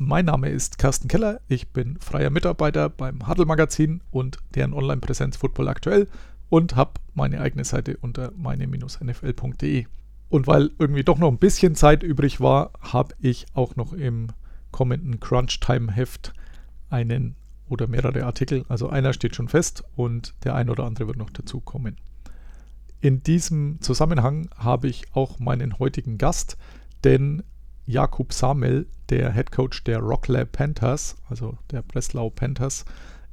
Mein Name ist Carsten Keller, ich bin freier Mitarbeiter beim Huddle Magazin und deren Online-Präsenz Football aktuell und habe meine eigene Seite unter meine-nfl.de. Und weil irgendwie doch noch ein bisschen Zeit übrig war, habe ich auch noch im kommenden Crunch-Time-Heft einen oder mehrere Artikel. Also einer steht schon fest und der ein oder andere wird noch dazu kommen. In diesem Zusammenhang habe ich auch meinen heutigen Gast, denn Jakub Samel, der Head Coach der Rocklab Panthers, also der Breslau Panthers,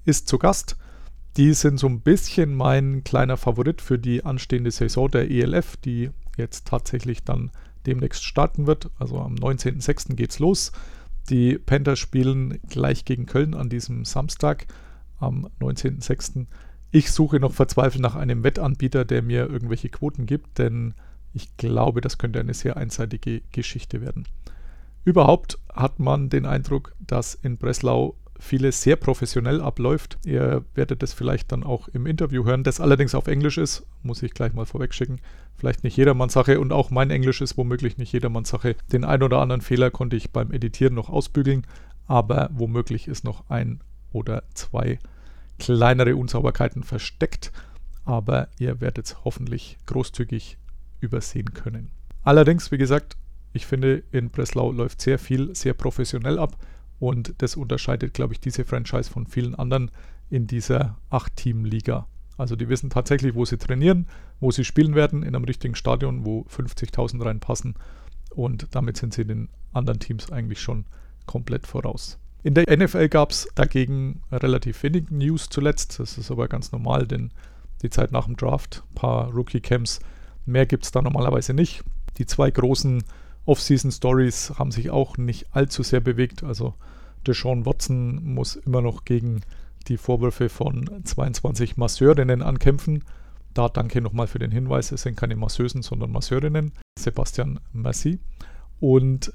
ist zu Gast. Die sind so ein bisschen mein kleiner Favorit für die anstehende Saison der ELF, die jetzt tatsächlich dann demnächst starten wird. Also am 19.06. geht's los. Die Panthers spielen gleich gegen Köln an diesem Samstag am 19.06. Ich suche noch verzweifelt nach einem Wettanbieter, der mir irgendwelche Quoten gibt, denn ich glaube, das könnte eine sehr einseitige Geschichte werden. Überhaupt hat man den Eindruck, dass in Breslau vieles sehr professionell abläuft. Ihr werdet es vielleicht dann auch im Interview hören, das allerdings auf Englisch ist, muss ich gleich mal vorwegschicken. Vielleicht nicht jedermanns Sache und auch mein Englisch ist womöglich nicht jedermanns Sache. Den ein oder anderen Fehler konnte ich beim Editieren noch ausbügeln, aber womöglich ist noch ein oder zwei kleinere Unsauberkeiten versteckt, aber ihr werdet es hoffentlich großzügig übersehen können. Allerdings, wie gesagt, ich finde, in Breslau läuft sehr viel sehr professionell ab und das unterscheidet, glaube ich, diese Franchise von vielen anderen in dieser 8-Team-Liga. Also die wissen tatsächlich, wo sie trainieren, wo sie spielen werden, in einem richtigen Stadion, wo 50.000 reinpassen und damit sind sie den anderen Teams eigentlich schon komplett voraus. In der NFL gab es dagegen relativ wenig News zuletzt. Das ist aber ganz normal, denn die Zeit nach dem Draft, ein paar Rookie-Camps, mehr gibt es da normalerweise nicht. Die zwei großen Off-Season-Stories haben sich auch nicht allzu sehr bewegt. Also Deshaun Watson muss immer noch gegen die Vorwürfe von 22 Masseurinnen ankämpfen. Da danke nochmal für den Hinweis, es sind keine Masseusen, sondern Masseurinnen. Sebastian Merci. Und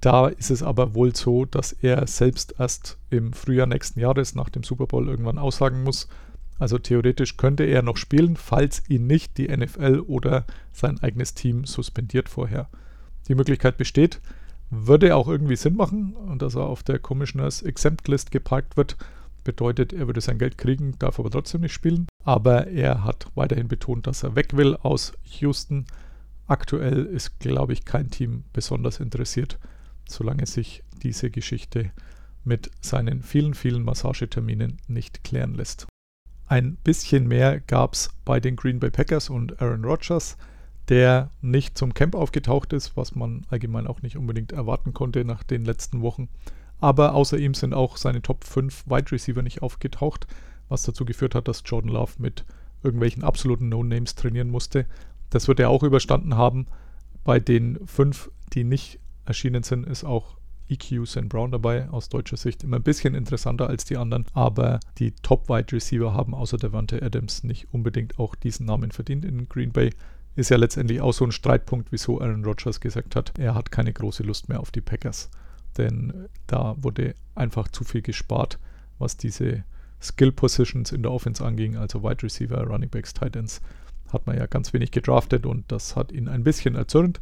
da ist es aber wohl so, dass er selbst erst im Frühjahr nächsten Jahres nach dem Super Bowl irgendwann aussagen muss. Also theoretisch könnte er noch spielen, falls ihn nicht die NFL oder sein eigenes Team suspendiert vorher. Die Möglichkeit besteht, würde auch irgendwie Sinn machen und dass er auf der Commissioners Exempt List geparkt wird, bedeutet, er würde sein Geld kriegen, darf aber trotzdem nicht spielen. Aber er hat weiterhin betont, dass er weg will aus Houston. Aktuell ist, glaube ich, kein Team besonders interessiert solange sich diese Geschichte mit seinen vielen, vielen Massageterminen nicht klären lässt. Ein bisschen mehr gab es bei den Green Bay Packers und Aaron Rodgers, der nicht zum Camp aufgetaucht ist, was man allgemein auch nicht unbedingt erwarten konnte nach den letzten Wochen. Aber außer ihm sind auch seine Top 5 Wide Receiver nicht aufgetaucht, was dazu geführt hat, dass Jordan Love mit irgendwelchen absoluten No-Names trainieren musste. Das wird er auch überstanden haben. Bei den fünf, die nicht erschienen sind, ist auch EQ St. Brown dabei, aus deutscher Sicht immer ein bisschen interessanter als die anderen, aber die Top-Wide Receiver haben außer Devante Adams nicht unbedingt auch diesen Namen verdient in Green Bay. Ist ja letztendlich auch so ein Streitpunkt, wieso Aaron Rodgers gesagt hat, er hat keine große Lust mehr auf die Packers. Denn da wurde einfach zu viel gespart, was diese Skill Positions in der Offense anging, also Wide Receiver, Running Backs, Tight Ends, hat man ja ganz wenig gedraftet und das hat ihn ein bisschen erzürnt.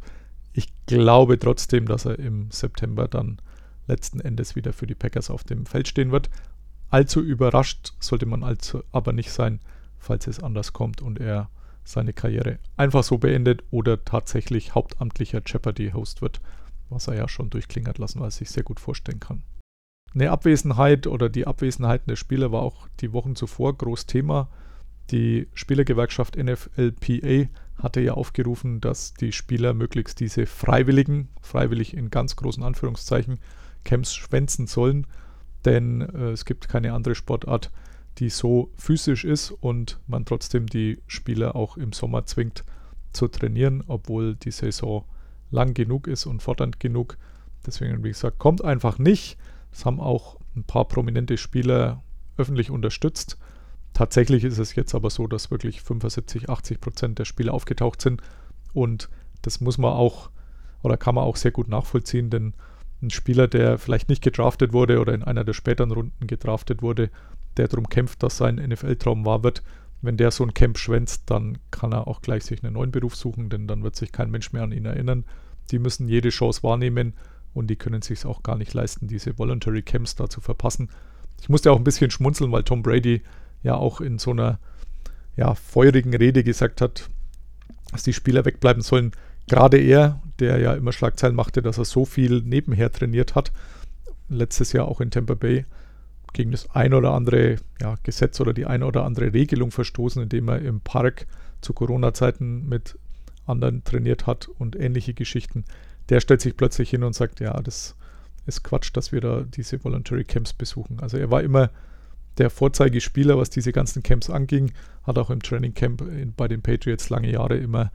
Ich glaube trotzdem, dass er im September dann letzten Endes wieder für die Packers auf dem Feld stehen wird. Allzu überrascht sollte man also aber nicht sein, falls es anders kommt und er seine Karriere einfach so beendet oder tatsächlich hauptamtlicher Jeopardy-Host wird, was er ja schon durchklingert lassen, was ich sehr gut vorstellen kann. Eine Abwesenheit oder die Abwesenheiten der Spieler war auch die Wochen zuvor groß Thema. Die Spielergewerkschaft NFLPA hatte ja aufgerufen, dass die Spieler möglichst diese freiwilligen, freiwillig in ganz großen Anführungszeichen, Camps schwänzen sollen, denn äh, es gibt keine andere Sportart, die so physisch ist und man trotzdem die Spieler auch im Sommer zwingt zu trainieren, obwohl die Saison lang genug ist und fordernd genug. Deswegen, wie gesagt, kommt einfach nicht. Das haben auch ein paar prominente Spieler öffentlich unterstützt Tatsächlich ist es jetzt aber so, dass wirklich 75, 80 Prozent der Spieler aufgetaucht sind. Und das muss man auch oder kann man auch sehr gut nachvollziehen, denn ein Spieler, der vielleicht nicht gedraftet wurde oder in einer der späteren Runden gedraftet wurde, der darum kämpft, dass sein NFL-Traum wahr wird, wenn der so ein Camp schwänzt, dann kann er auch gleich sich einen neuen Beruf suchen, denn dann wird sich kein Mensch mehr an ihn erinnern. Die müssen jede Chance wahrnehmen und die können sich auch gar nicht leisten, diese Voluntary Camps da zu verpassen. Ich musste auch ein bisschen schmunzeln, weil Tom Brady ja auch in so einer ja, feurigen Rede gesagt hat, dass die Spieler wegbleiben sollen. Gerade er, der ja immer Schlagzeilen machte, dass er so viel nebenher trainiert hat, letztes Jahr auch in Tampa Bay, gegen das ein oder andere ja, Gesetz oder die eine oder andere Regelung verstoßen, indem er im Park zu Corona-Zeiten mit anderen trainiert hat und ähnliche Geschichten. Der stellt sich plötzlich hin und sagt, ja, das ist Quatsch, dass wir da diese Voluntary Camps besuchen. Also er war immer der Vorzeigespieler, was diese ganzen Camps anging, hat auch im Training Camp bei den Patriots lange Jahre immer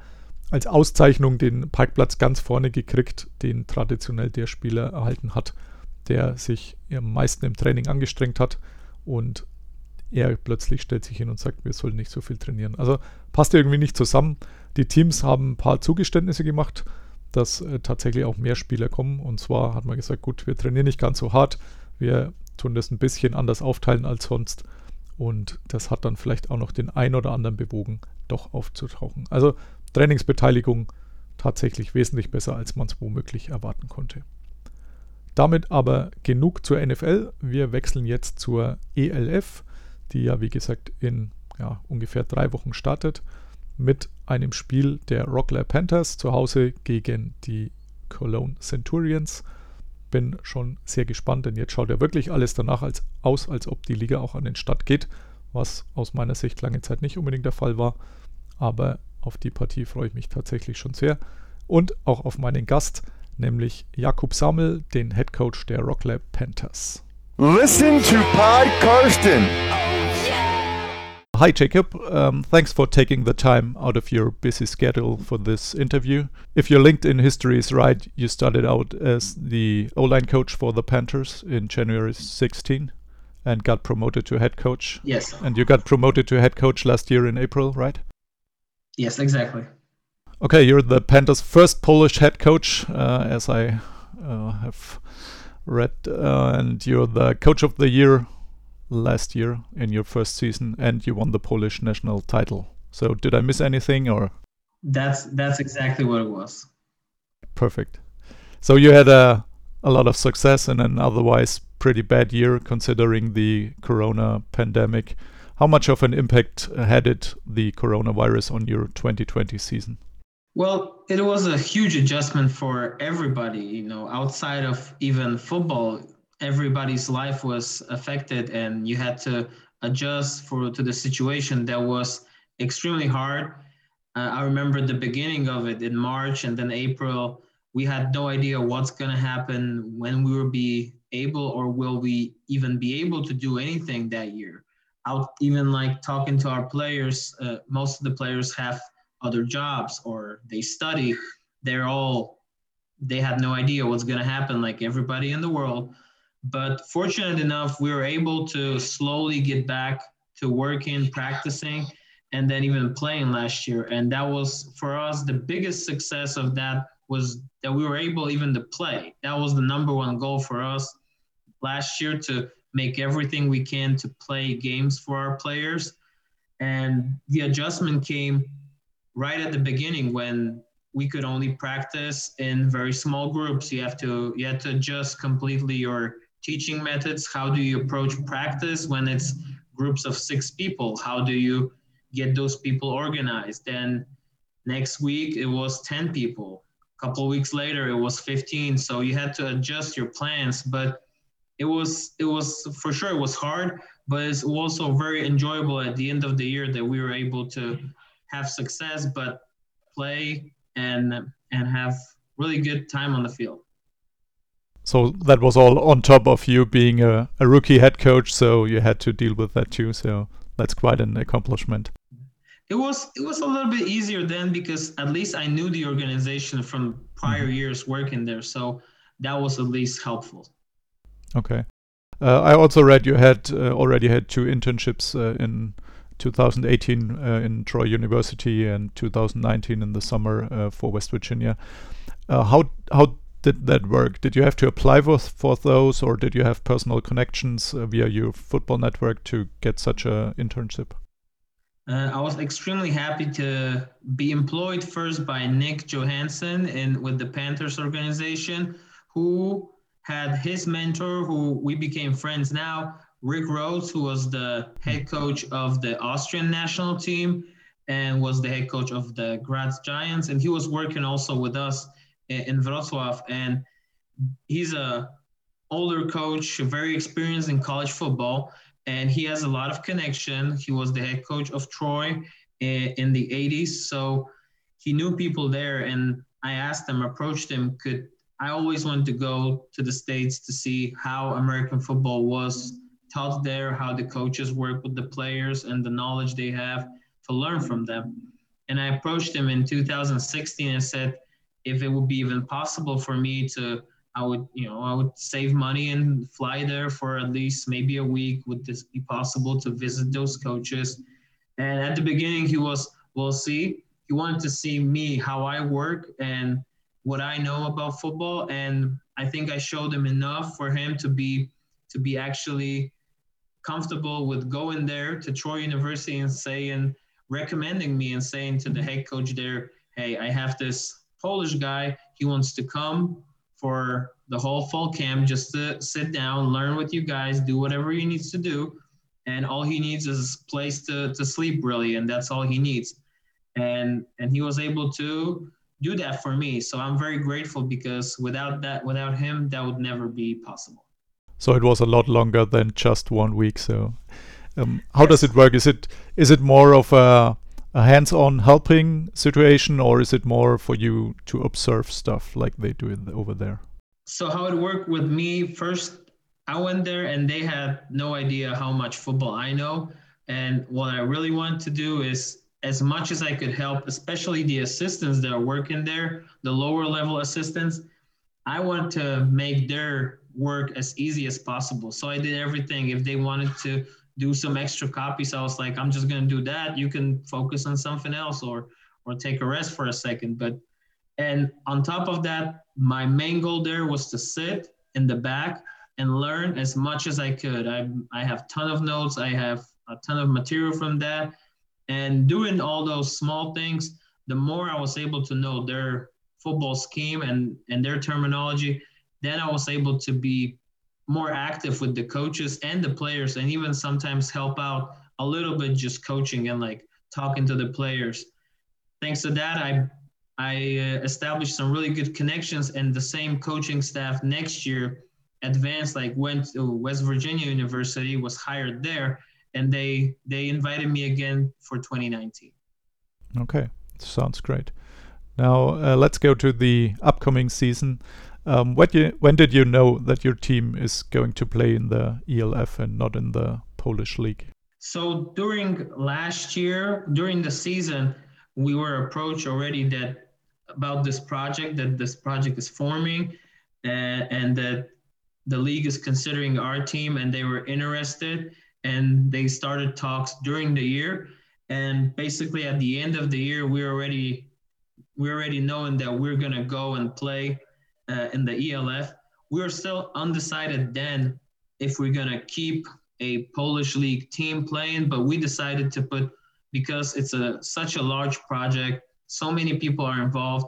als Auszeichnung den Parkplatz ganz vorne gekriegt, den traditionell der Spieler erhalten hat, der sich am meisten im Training angestrengt hat und er plötzlich stellt sich hin und sagt, wir sollen nicht so viel trainieren. Also passt irgendwie nicht zusammen. Die Teams haben ein paar Zugeständnisse gemacht, dass äh, tatsächlich auch mehr Spieler kommen. Und zwar hat man gesagt, gut, wir trainieren nicht ganz so hart, wir tun das ein bisschen anders aufteilen als sonst. Und das hat dann vielleicht auch noch den ein oder anderen bewogen, doch aufzutauchen. Also Trainingsbeteiligung tatsächlich wesentlich besser, als man es womöglich erwarten konnte. Damit aber genug zur NFL. Wir wechseln jetzt zur ELF, die ja wie gesagt in ja, ungefähr drei Wochen startet, mit einem Spiel der Rockler Panthers zu Hause gegen die Cologne Centurions. Bin schon sehr gespannt, denn jetzt schaut ja wirklich alles danach als, aus, als ob die Liga auch an den Start geht, was aus meiner Sicht lange Zeit nicht unbedingt der Fall war. Aber auf die Partie freue ich mich tatsächlich schon sehr. Und auch auf meinen Gast, nämlich Jakub Sammel, den Head Coach der Rocklab Panthers. Listen to Pod Karsten. Hi, Jacob. Um, thanks for taking the time out of your busy schedule for this interview. If your LinkedIn history is right, you started out as the O line coach for the Panthers in January 16 and got promoted to head coach. Yes. And you got promoted to head coach last year in April, right? Yes, exactly. Okay, you're the Panthers' first Polish head coach, uh, as I uh, have read, uh, and you're the coach of the year last year in your first season, and you won the Polish national title. So, did I miss anything, or That's that's exactly what it was. perfect? So you had a a lot of success in an otherwise pretty bad year, considering the Corona pandemic. How much of an impact had it the coronavirus on your 2020 season? Well, it was a huge adjustment for everybody, you know, outside of even football, everybody's life was affected and you had to adjust for to the situation that was extremely hard. Uh, I remember the beginning of it in March and then April, we had no idea what's going to happen when we will be able or will we even be able to do anything that year. Out even like talking to our players, uh, most of the players have other jobs or they study they're all they had no idea what's going to happen like everybody in the world. But fortunate enough we were able to slowly get back to working practicing and then even playing last year. And that was for us the biggest success of that was that we were able even to play. That was the number one goal for us last year to make everything we can to play games for our players. And the adjustment came right at the beginning when we could only practice in very small groups. You have to you have to adjust completely your teaching methods. How do you approach practice when it's groups of six people? How do you get those people organized? Then next week it was 10 people. A couple of weeks later it was 15 so you had to adjust your plans but it was it was for sure it was hard but it's also very enjoyable at the end of the year that we were able to have success, but play and and have really good time on the field. So that was all on top of you being a, a rookie head coach, so you had to deal with that too. So that's quite an accomplishment. It was it was a little bit easier then because at least I knew the organization from prior years working there, so that was at least helpful. Okay. Uh, I also read you had uh, already had two internships uh, in 2018 uh, in Troy University and 2019 in the summer uh, for West Virginia. Uh, how how did that work? Did you have to apply for for those, or did you have personal connections via your football network to get such a internship? Uh, I was extremely happy to be employed first by Nick Johansson and with the Panthers organization, who had his mentor, who we became friends now, Rick Rhodes, who was the head coach of the Austrian national team and was the head coach of the Graz Giants, and he was working also with us in Wrocław. And he's a older coach, very experienced in college football, and he has a lot of connection. He was the head coach of Troy in the 80s, so he knew people there. And I asked him, approached him, could I always wanted to go to the States to see how American football was taught there, how the coaches work with the players and the knowledge they have to learn from them. And I approached him in 2016 and said, if it would be even possible for me to, I would, you know, I would save money and fly there for at least maybe a week. Would this be possible to visit those coaches? And at the beginning, he was, we'll see. He wanted to see me, how I work, and what I know about football, and I think I showed him enough for him to be to be actually comfortable with going there to Troy University and saying, recommending me and saying to the head coach there, hey, I have this Polish guy. He wants to come for the whole fall camp just to sit down, learn with you guys, do whatever he needs to do. And all he needs is a place to, to sleep really, and that's all he needs. And and he was able to do that for me. So I'm very grateful because without that, without him, that would never be possible. So it was a lot longer than just one week. So um, how yes. does it work? Is it is it more of a, a hands-on helping situation, or is it more for you to observe stuff like they do it over there? So how it worked with me first, I went there and they had no idea how much football I know. And what I really want to do is as much as I could help, especially the assistants that are working there, the lower level assistants, I want to make their work as easy as possible. So I did everything. If they wanted to do some extra copies, I was like, I'm just gonna do that. You can focus on something else or or take a rest for a second. But and on top of that, my main goal there was to sit in the back and learn as much as I could. I I have ton of notes. I have a ton of material from that and doing all those small things, the more I was able to know their football scheme and, and their terminology, then I was able to be more active with the coaches and the players and even sometimes help out a little bit just coaching and like talking to the players. Thanks to that, I I uh, established some really good connections and the same coaching staff next year advanced like went to West Virginia University was hired there and they they invited me again for 2019. Okay, sounds great. Now uh, let's go to the upcoming season. Um, you, when did you know that your team is going to play in the ELF and not in the Polish league? So during last year, during the season, we were approached already that about this project that this project is forming, and, and that the league is considering our team, and they were interested and they started talks during the year. And basically, at the end of the year, we already we already knowing that we're gonna go and play uh, in the ELF. We were still undecided then if we're gonna keep a Polish league team playing, but we decided to put because it's a such a large project, so many people are involved.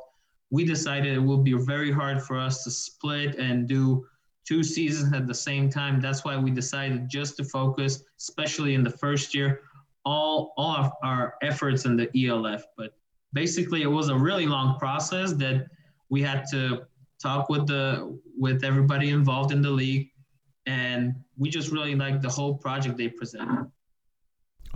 We decided it will be very hard for us to split and do two seasons at the same time. That's why we decided just to focus, especially in the first year, all all of our efforts in the ELF. But basically, it was a really long process that we had to talk with the with everybody involved in the league, and we just really like the whole project they presented.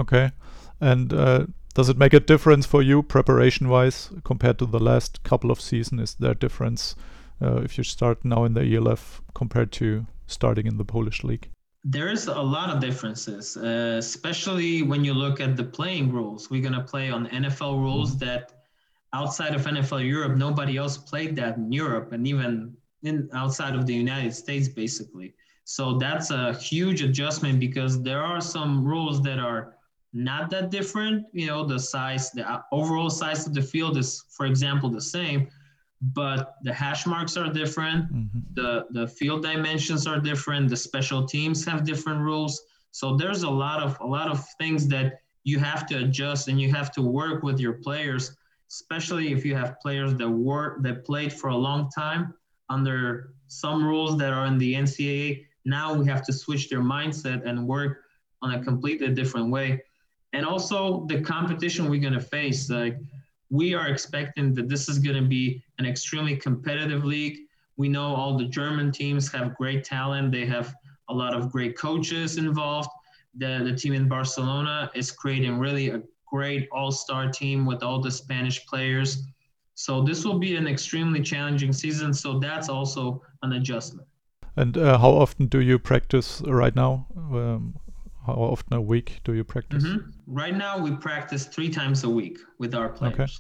Okay, and. Uh, does it make a difference for you preparation wise compared to the last couple of seasons? Is there a difference uh, if you start now in the ELF compared to starting in the Polish league? There's a lot of differences, uh, especially when you look at the playing rules. We're gonna play on NFL rules mm-hmm. that outside of NFL Europe, nobody else played that in Europe, and even in outside of the United States, basically. So that's a huge adjustment because there are some rules that are not that different. You know, the size, the uh, overall size of the field is, for example, the same, but the hash marks are different. Mm-hmm. The the field dimensions are different. The special teams have different rules. So there's a lot of a lot of things that you have to adjust and you have to work with your players, especially if you have players that were that played for a long time under some rules that are in the NCAA. Now we have to switch their mindset and work on a completely different way. And also the competition we're gonna face. Like we are expecting that this is gonna be an extremely competitive league. We know all the German teams have great talent. They have a lot of great coaches involved. The, the team in Barcelona is creating really a great all-star team with all the Spanish players. So this will be an extremely challenging season. So that's also an adjustment. And uh, how often do you practice right now? Um, how often a week do you practice? Mhm. Right now, we practice three times a week with our players. Okay.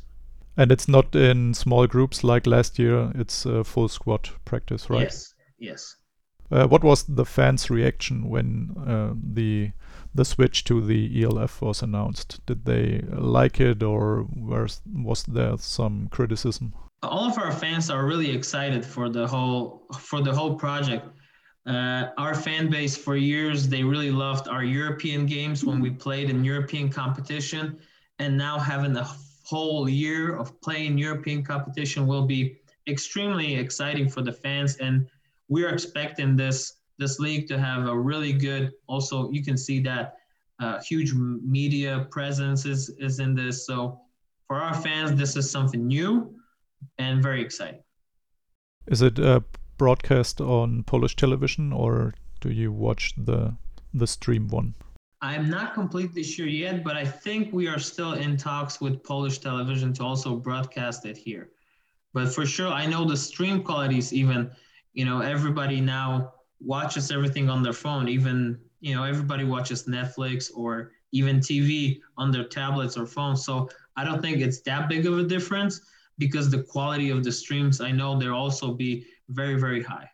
And it's not in small groups like last year. It's a full squad practice, right? Yes. Yes. Uh, what was the fans' reaction when uh, the the switch to the ELF was announced? Did they like it, or was was there some criticism? all of our fans are really excited for the whole for the whole project. Uh, our fan base for years they really loved our European games when we played in European competition, and now having a whole year of playing European competition will be extremely exciting for the fans, and we're expecting this this league to have a really good. Also, you can see that uh, huge media presence is is in this. So for our fans, this is something new and very exciting. Is it uh, broadcast on Polish television, or do you watch the the stream one? I'm not completely sure yet, but I think we are still in talks with Polish television to also broadcast it here. But for sure, I know the stream quality is even, you know, everybody now watches everything on their phone. Even, you know, everybody watches Netflix or even TV on their tablets or phones. So I don't think it's that big of a difference because the quality of the streams, I know they'll also be very, very high.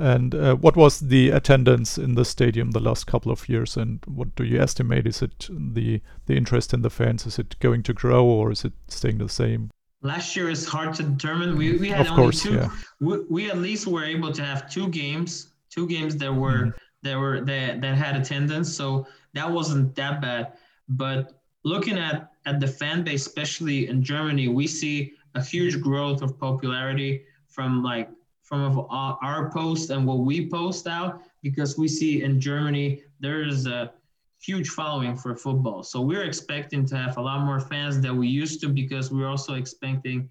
And uh, what was the attendance in the stadium the last couple of years? And what do you estimate? Is it the the interest in the fans? Is it going to grow or is it staying the same? Last year is hard to determine. We, we had Of only course, two. yeah. We, we at least were able to have two games, two games that were Mm-hmm. that were that that had attendance. So that wasn't that bad. But looking at at the fan base, especially in Germany, we see a huge growth of popularity from like from our, our post and what we post out because we see in Germany there is a huge following for football. So we're expecting to have a lot more fans than we used to because we're also expecting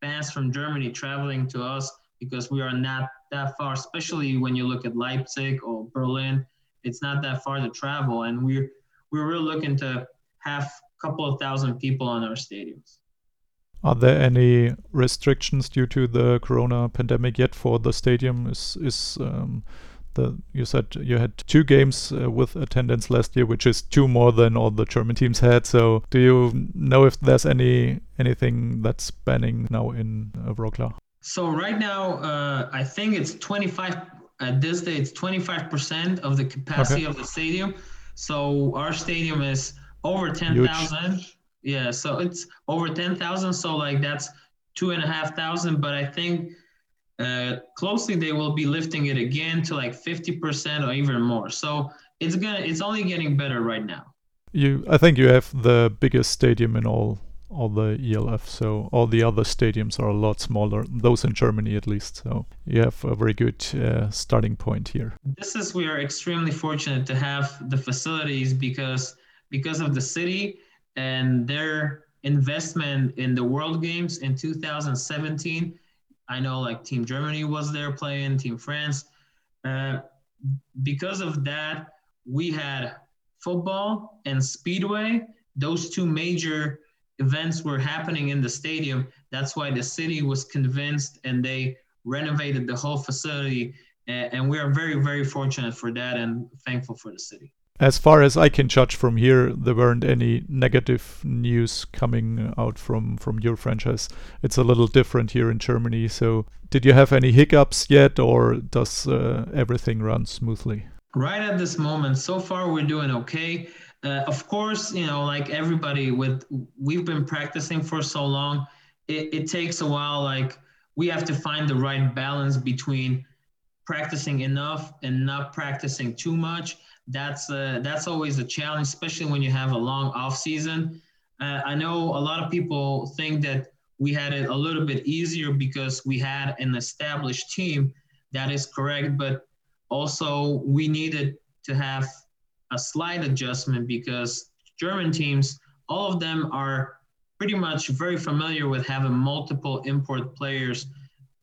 fans from Germany traveling to us because we are not that far, especially when you look at Leipzig or Berlin. It's not that far to travel, and we're we're really looking to have a couple of thousand people on our stadiums. Are there any restrictions due to the corona pandemic yet for the stadium? Is is um, the you said you had two games uh, with attendance last year, which is two more than all the German teams had. So do you know if there's any anything that's banning now in uh? So right now, uh, I think it's 25. At this day, it's 25 percent of the capacity of the stadium. So our stadium is over 10,000. Yeah, so it's over 10,000. So like that's two and a half thousand. But I think uh, closely they will be lifting it again to like 50 percent or even more. So it's gonna, it's only getting better right now. You, I think you have the biggest stadium in all all the ELF. So all the other stadiums are a lot smaller. Those in Germany, at least. So you have a very good uh, starting point here. this is we are extremely fortunate to have the facilities because because of the city and their investment in the world games in 2017 i know like team germany was there playing team france uh, because of that we had football and speedway those two major events were happening in the stadium that's why the city was convinced and they renovated the whole facility and we are very very fortunate for that and thankful for the city As far as I can judge from here, there weren't any negative news coming out from from your franchise. It's a little different here in Germany. So, did you have any hiccups yet, or does uh, everything run smoothly? right at this moment so far we're doing okay Uh, of course, you know, like everybody with we've been practicing for so long, it, it takes a while. Like we have to find the right balance between practicing enough and not practicing too much. That's uh, that's always a challenge, especially when you have a long off season. Uh, I know a lot of people think that we had it a little bit easier because we had an established team. That is correct, but also we needed to have a slight adjustment because German teams, all of them are pretty much very familiar with having multiple import players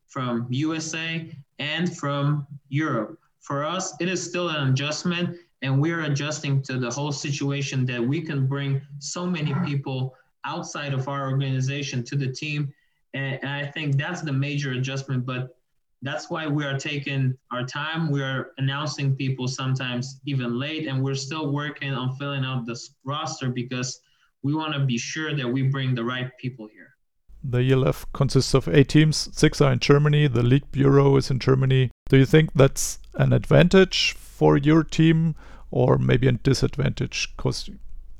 from USA and from Europe. For us, it is still an adjustment, and we're adjusting to the whole situation that we can bring so many people outside of our organization to the team. And I think that's the major adjustment. But that's why we are taking our time. We are announcing people sometimes even late, and we're still working on filling out this roster because we want to be sure that we bring the right people here. The ELF consists of eight teams, six are in Germany, the League Bureau is in Germany. Do you think that's an advantage for your team or maybe a disadvantage? Because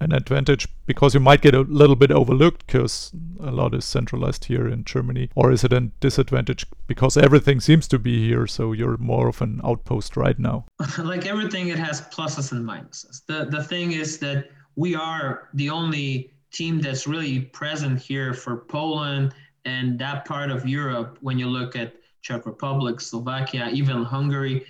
an advantage because you might get a little bit overlooked because a lot is centralized here in Germany, or is it a disadvantage because everything seems to be here, so you're more of an outpost right now? like everything, it has pluses and minuses. The the thing is that we are the only team that's really present here for Poland and that part of Europe. When you look at Czech Republic, Slovakia, even Hungary,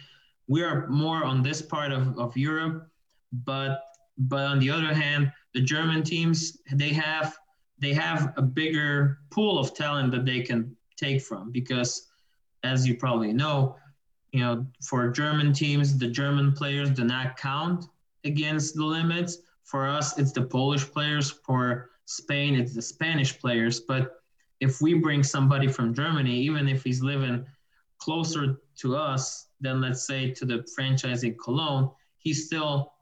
we are more on this part of, of Europe, but but on the other hand, the German teams they have they have a bigger pool of talent that they can take from because, as you probably know, you know for German teams the German players do not count against the limits. For us, it's the Polish players. For Spain, it's the Spanish players. But if we bring somebody from Germany, even if he's living closer to us than let's say to the franchise in Cologne, he still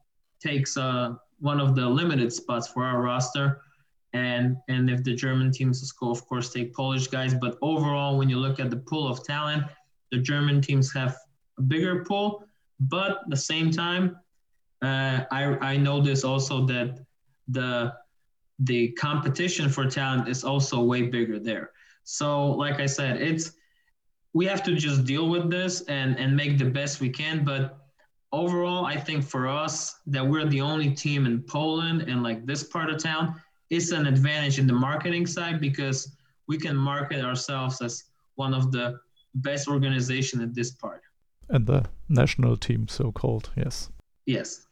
takes uh, one of the limited spots for our roster. And and if the German teams go, of course, take Polish guys. But overall, when you look at the pool of talent, the German teams have a bigger pool. But at the same time, uh, I I notice also that the the competition for talent is also way bigger there. So, like I said, it's we have to just deal with this and and make the best we can. But overall, I think for us that we're the only team in Poland and like this part of town, it's an advantage in the marketing side because we can market ourselves as one of the best organization at this part. And the national team, so called, yes. Yes.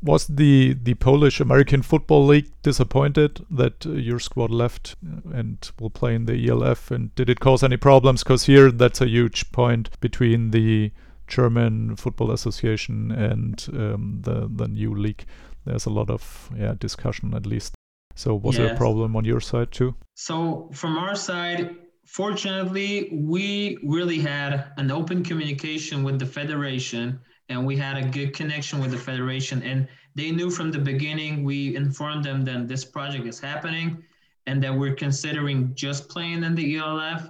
Was the the Polish American Football League disappointed that uh, your squad left and will play in the ELF? And did it cause any problems? Because here, that's a huge point between the German Football Association and um, the the new league. There's a lot of yeah discussion at least. So was yes. there a problem on your side too? So from our side, fortunately, we really had an open communication with the federation and we had a good connection with the federation and they knew from the beginning we informed them that this project is happening and that we're considering just playing in the ELF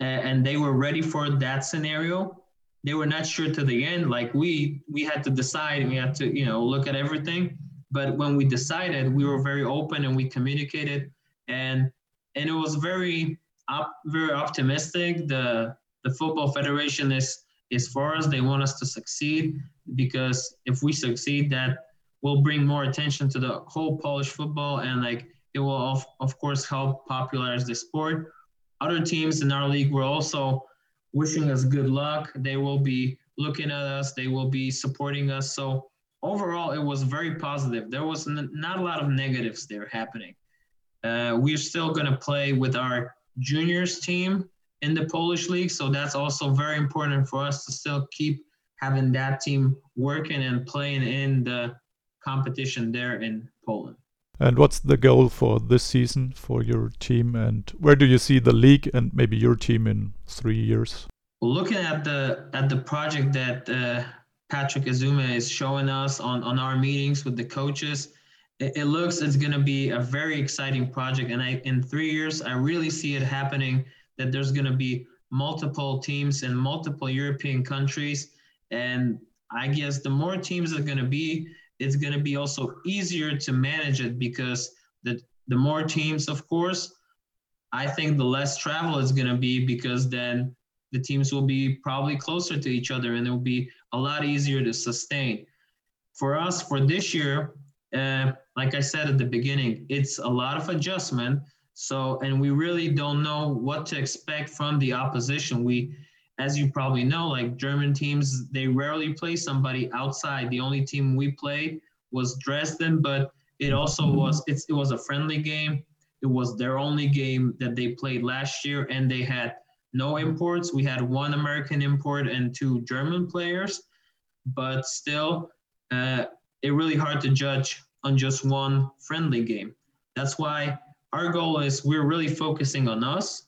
and they were ready for that scenario they were not sure to the end. Like we we had to decide. and We had to you know look at everything. But when we decided, we were very open and we communicated, and and it was very op, very optimistic. The the football federation is is for us. They want us to succeed because if we succeed, that will bring more attention to the whole Polish football and like it will of, of course help popularize the sport. Other teams in our league were also wishing us good luck. They will be looking at us, they will be supporting us. So overall, it was very positive. There was n- not a lot of negatives there happening. Uh, we're still going to play with our juniors team in the Polish league. So that's also very important for us to still keep having that team working and playing in the competition there in Poland. And what's the goal for this season for your team? And where do you see the league and maybe your team in three years? Looking at the at the project that uh, Patrick Esume is showing us on on our meetings with the coaches, it, it looks it's going to be a very exciting project. And I in three years, I really see it happening. That there's going to be multiple teams in multiple European countries, and I guess the more teams are going to be, it's going to be also easier to manage it because the the more teams, of course, I think the less travel is going to be because then the teams will be probably closer to each other and it will be a lot easier to sustain. For us, for this year, uh, like I said at the beginning, it's a lot of adjustment. So, and we really don't know what to expect from the opposition. We, as you probably know, like German teams, they rarely play somebody outside. The only team we played was Dresden, but it also was it's, it was a friendly game. It was their only game that they played last year, and they had no imports. We had one American import and two German players, but still, uh, it really hard to judge on just one friendly game. That's why our goal is we're really focusing on us,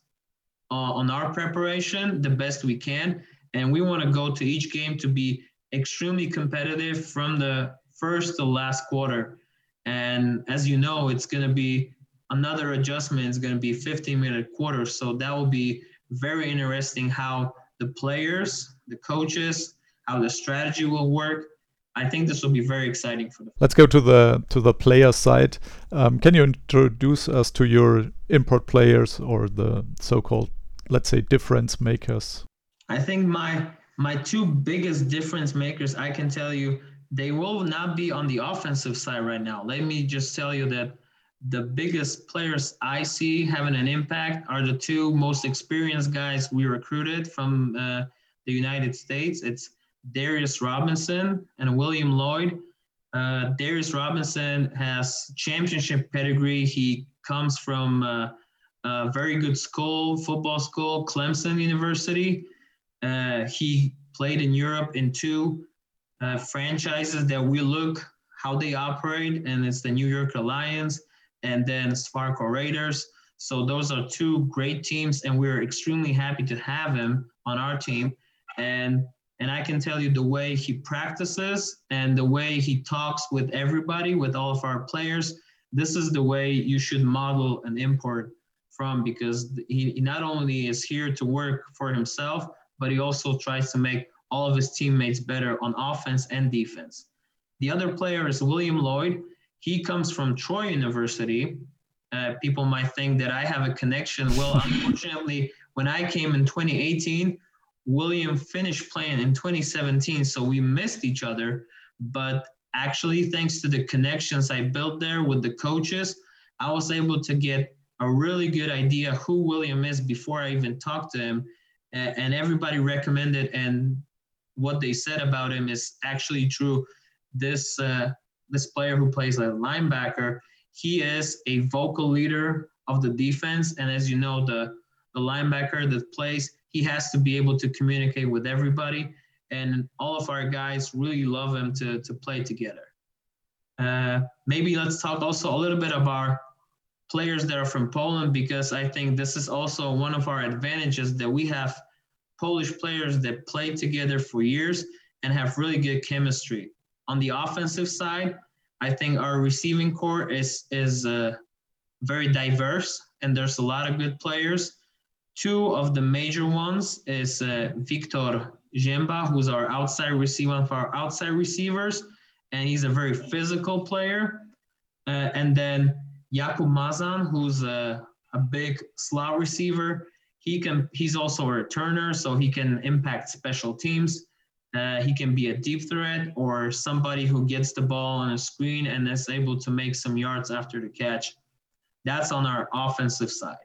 uh, on our preparation the best we can, and we want to go to each game to be extremely competitive from the first to last quarter. And as you know, it's going to be another adjustment. It's going to be 15 minute quarter. So that will be very interesting how the players, the coaches, how the strategy will work. I think this will be very exciting for the. Let's go to the to the player side. Um, can you introduce us to your import players or the so-called, let's say, difference makers? I think my my two biggest difference makers, I can tell you, they will not be on the offensive side right now. Let me just tell you that the biggest players I see having an impact are the two most experienced guys we recruited from uh, the United States. It's Darius Robinson and William Lloyd. Uh, Darius Robinson has championship pedigree. He comes from uh, a very good school, football school, Clemson University. Uh, he played in Europe in two uh, franchises that we look how they operate, and it's the New Yorker Lions and then Swarco Raiders. So those are two great teams, and we're extremely happy to have him on our team. And and I can tell you the way he practices and the way he talks with everybody, with all of our players, this is the way you should model an import from because he, he not only is here to work for himself, but he also tries to make all of his teammates better on offense and defense. The other player is William Lloyd. He comes from Troy University. Uh, people might think that I have a connection. Well, unfortunately, when I came in 2018, William finished playing in 2017, so we missed each other. But actually, thanks to the connections I built there with the coaches, I was able to get a really good idea who William is before I even talked to him. And everybody recommended, and what they said about him is actually true. This uh, this player who plays a linebacker, he is a vocal leader of the defense, and as you know, the the linebacker that plays he has to be able to communicate with everybody. And all of our guys really love him to, to play together. Uh, maybe let's talk also a little bit about players that are from Poland because I think this is also one of our advantages that we have Polish players that play together for years and have really good chemistry. On the offensive side, I think our receiving corps is is uh, very diverse and there's a lot of good players. Two of the major ones is uh, Victor Jemba, who's our outside receiver, of our outside receivers, and he's a very physical player. Uh, and then Jakub Mazan, who's a, a big slot receiver. He can. He's also a returner, so he can impact special teams. Uh, he can be a deep threat or somebody who gets the ball on a screen and is able to make some yards after the catch. That's on our offensive side.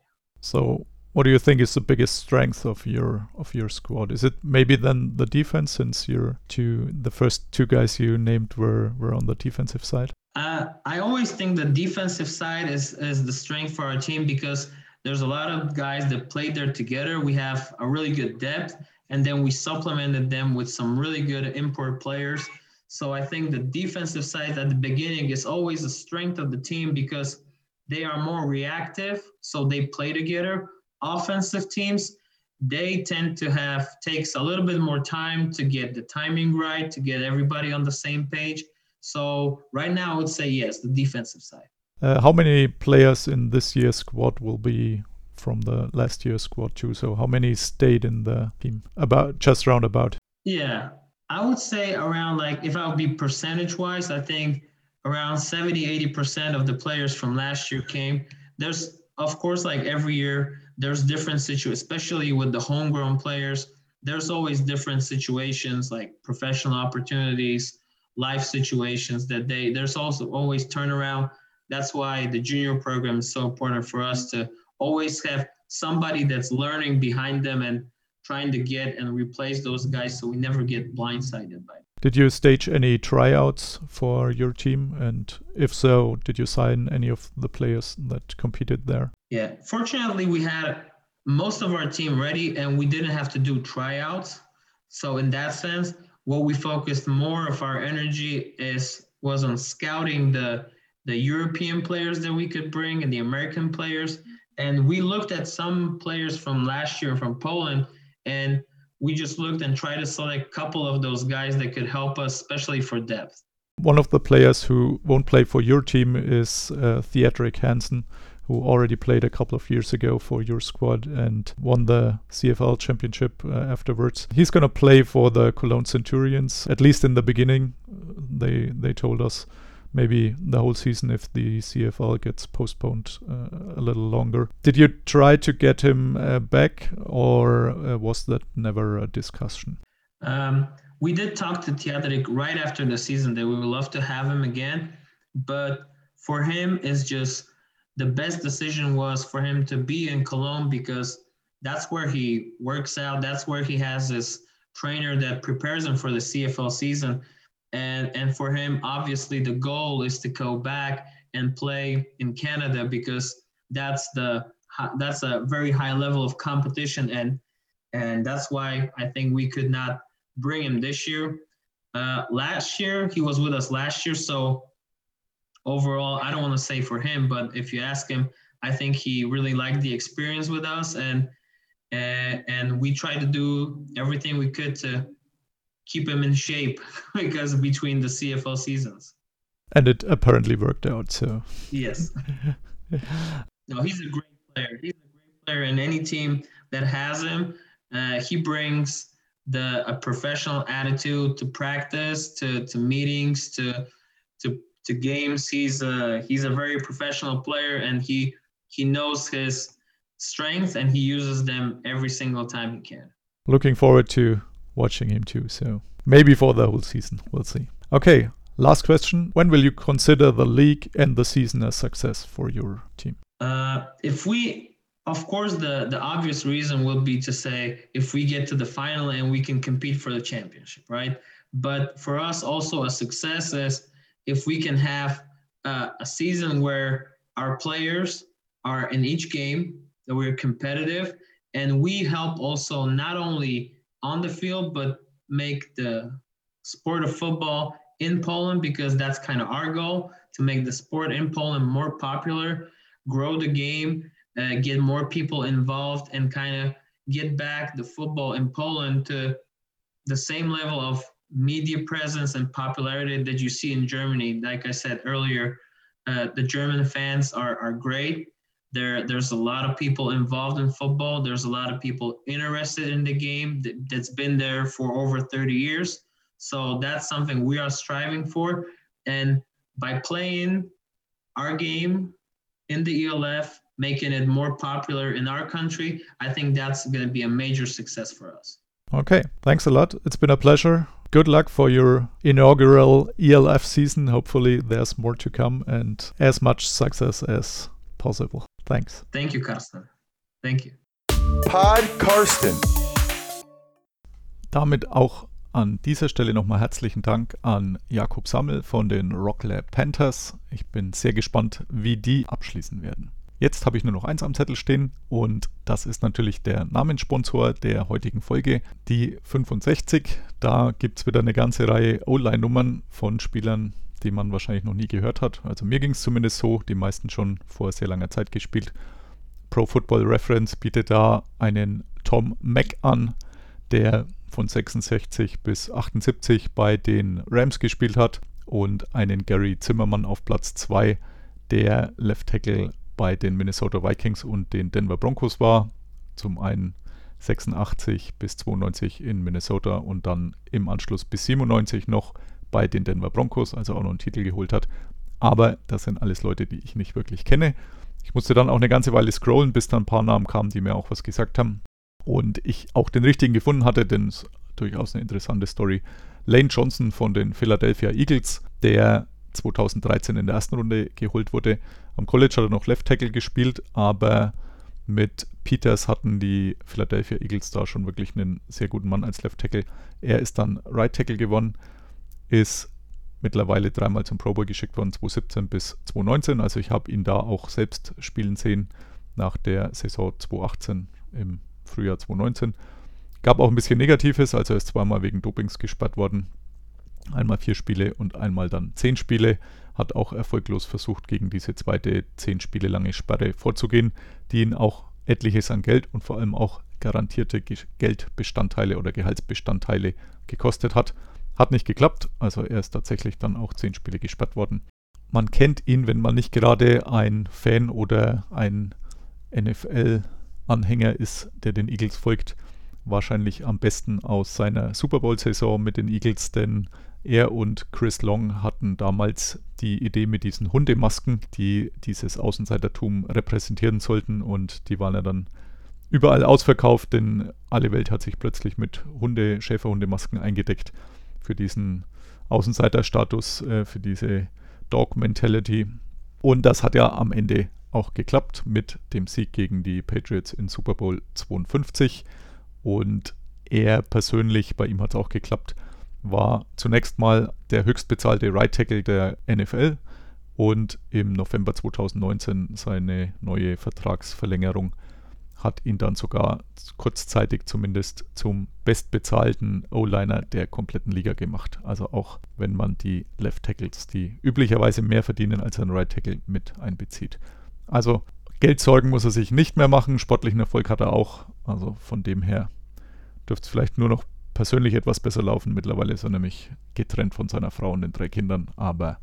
So what do you think is the biggest strength of your of your squad? Is it maybe then the defense, since your two the first two guys you named were were on the defensive side? Uh, I always think the defensive side is is the strength for our team because there's a lot of guys that played there together. We have a really good depth, and then we supplemented them with some really good import players. So I think the defensive side at the beginning is always the strength of the team because they are more reactive, so they play together offensive teams, they tend to have takes a little bit more time to get the timing right, to get everybody on the same page. So right now, I would say yes, the defensive side. Uh, how many players in this year's squad will be from the last year's squad too? So how many stayed in the team? About just round about. Yeah, I would say around like if I would be percentage wise, I think around 70, 80% of the players from last year came. There's of course like every year there's different situations, especially with the homegrown players. There's always different situations like professional opportunities, life situations that they there's also always turnaround. That's why the junior program is so important for us to always have somebody that's learning behind them and trying to get and replace those guys so we never get blindsided by it. Did you stage any tryouts for your team? And if so, did you sign any of the players that competed there? Yeah, fortunately, we had most of our team ready and we didn't have to do tryouts. So, in that sense, what we focused more of our energy is was on scouting the the European players that we could bring and the American players. And we looked at some players from last year from Poland and we just looked and tried to select a couple of those guys that could help us, especially for depth. One of the players who won't play for your team is uh, Theodric Hansen, who already played a couple of years ago for your squad and won the CFL championship uh, afterwards. He's going to play for the Cologne Centurions, at least in the beginning. They they told us maybe the whole season if the CFL gets postponed uh, a little longer. Did you try to get him uh, back, or uh, was that never a discussion? Um, we did talk to Theodric right after the season that we would love to have him again, but for him, it's just the best decision was for him to be in Cologne because that's where he works out. That's where he has this trainer that prepares him for the CFL season. And and for him obviously the goal is to go back and play in canada because that's the that's a very high level of competition. And and that's why i think we could not bring him this year. Uh, last year he was with us last year. So overall i don't want to say for him but if you ask him i think he really liked the experience with us and and, and we tried to do everything we could to keep him in shape because between the CFL seasons. And it apparently worked out. So yes, no, he's a great player. He's a great player in any team that has him. Uh, he brings the a professional attitude to practice, to to meetings, to to to games. He's a he's a very professional player, and he he knows his strengths and he uses them every single time he can. Looking forward to watching him too. So maybe for the whole season, we'll see. Okay, last question. When will you consider the league and the season a success for your team? Uh, if we, of course, the the obvious reason will be to say if we get to the final and we can compete for the championship, right? But for us, also a success is if we can have uh, a season where our players are in each game that we're competitive and we help also not only on the field, but make the sport of football in Poland because that's kind of our goal to make the sport in Poland more popular, grow the game, uh, get more people involved, and kind of get back the football in Poland to the same level of media presence and popularity that you see in Germany. Like I said earlier, uh, the German fans are, are great. There, there's a lot of people involved in football. There's a lot of people interested in the game that, that's been there for over 30 years. So that's something we are striving for. And by playing our game in the ELF, making it more popular in our country, I think that's going to be a major success for us. Okay, thanks a lot. It's been a pleasure. Good luck for your inaugural ELF season. Hopefully, there's more to come and as much success as possible. Thanks. Thank you, Carsten. Thank you. Pod Karsten. Damit auch an dieser Stelle nochmal herzlichen Dank an Jakob Sammel von den Rocklab Panthers. Ich bin sehr gespannt, wie die abschließen werden. Jetzt habe ich nur noch eins am Zettel stehen und das ist natürlich der Namenssponsor der heutigen Folge, die 65. Da gibt es wieder eine ganze Reihe O-Line-Nummern von Spielern, die man wahrscheinlich noch nie gehört hat. Also mir ging es zumindest so, die meisten schon vor sehr langer Zeit gespielt. Pro Football Reference bietet da einen Tom Mack an, der von 66 bis 78 bei den Rams gespielt hat und einen Gary Zimmermann auf Platz 2, der Left Tackle bei den Minnesota Vikings und den Denver Broncos war. Zum einen 86 bis 92 in Minnesota und dann im Anschluss bis 97 noch bei den Denver Broncos, also auch noch einen Titel geholt hat. Aber das sind alles Leute, die ich nicht wirklich kenne. Ich musste dann auch eine ganze Weile scrollen, bis dann ein paar Namen kamen, die mir auch was gesagt haben. Und ich auch den richtigen gefunden hatte, denn es ist durchaus eine interessante Story. Lane Johnson von den Philadelphia Eagles, der 2013 in der ersten Runde geholt wurde. Am College hat er noch Left Tackle gespielt, aber mit Peters hatten die Philadelphia Eagles da schon wirklich einen sehr guten Mann als Left Tackle. Er ist dann Right Tackle gewonnen, ist mittlerweile dreimal zum Pro Bowl geschickt worden, 2017 bis 2019. Also ich habe ihn da auch selbst spielen sehen nach der Saison 2018 im Frühjahr 2019. Gab auch ein bisschen Negatives, also er ist zweimal wegen Dopings gesperrt worden. Einmal vier Spiele und einmal dann zehn Spiele. Hat auch erfolglos versucht, gegen diese zweite zehn Spiele lange Sperre vorzugehen, die ihn auch etliches an Geld und vor allem auch garantierte Geldbestandteile oder Gehaltsbestandteile gekostet hat. Hat nicht geklappt, also er ist tatsächlich dann auch zehn Spiele gesperrt worden. Man kennt ihn, wenn man nicht gerade ein Fan oder ein NFL-Anhänger ist, der den Eagles folgt, wahrscheinlich am besten aus seiner Super Bowl-Saison mit den Eagles, denn er und Chris Long hatten damals die Idee mit diesen Hundemasken, die dieses Außenseitertum repräsentieren sollten und die waren ja dann überall ausverkauft, denn alle Welt hat sich plötzlich mit Hunde, Schäferhundemasken eingedeckt für diesen Außenseiterstatus, äh, für diese Dog-Mentality. Und das hat ja am Ende auch geklappt mit dem Sieg gegen die Patriots in Super Bowl 52. Und er persönlich, bei ihm hat es auch geklappt, war zunächst mal der höchstbezahlte Right Tackle der NFL und im November 2019 seine neue Vertragsverlängerung hat ihn dann sogar kurzzeitig zumindest zum bestbezahlten O-Liner der kompletten Liga gemacht. Also auch wenn man die Left Tackles, die üblicherweise mehr verdienen als ein Right Tackle, mit einbezieht. Also Geldsorgen muss er sich nicht mehr machen, sportlichen Erfolg hat er auch. Also von dem her dürfte es vielleicht nur noch persönlich etwas besser laufen. Mittlerweile ist er nämlich getrennt von seiner Frau und den drei Kindern, aber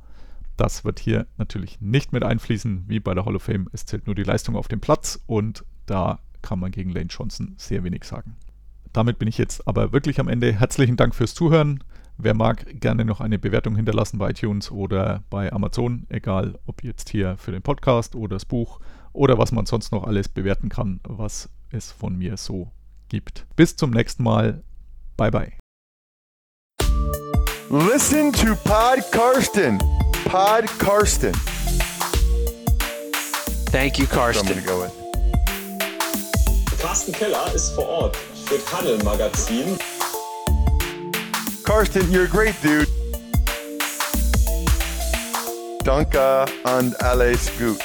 das wird hier natürlich nicht mit einfließen, wie bei der Hall of Fame. Es zählt nur die Leistung auf dem Platz und da kann man gegen Lane Johnson sehr wenig sagen. Damit bin ich jetzt aber wirklich am Ende. Herzlichen Dank fürs Zuhören. Wer mag, gerne noch eine Bewertung hinterlassen bei iTunes oder bei Amazon, egal ob jetzt hier für den Podcast oder das Buch oder was man sonst noch alles bewerten kann, was es von mir so gibt. Bis zum nächsten Mal. Bye bye. Listen to Pod Karsten. Pod Karsten. Thank you, That's what I'm Karsten. gonna go with. Karsten Keller ist vor Ort für Huddle Magazin. Karsten, you're a great dude. Danke und alles gut.